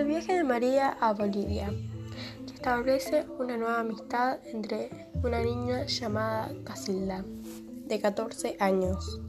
el viaje de María a Bolivia, que establece una nueva amistad entre una niña llamada Casilda, de 14 años.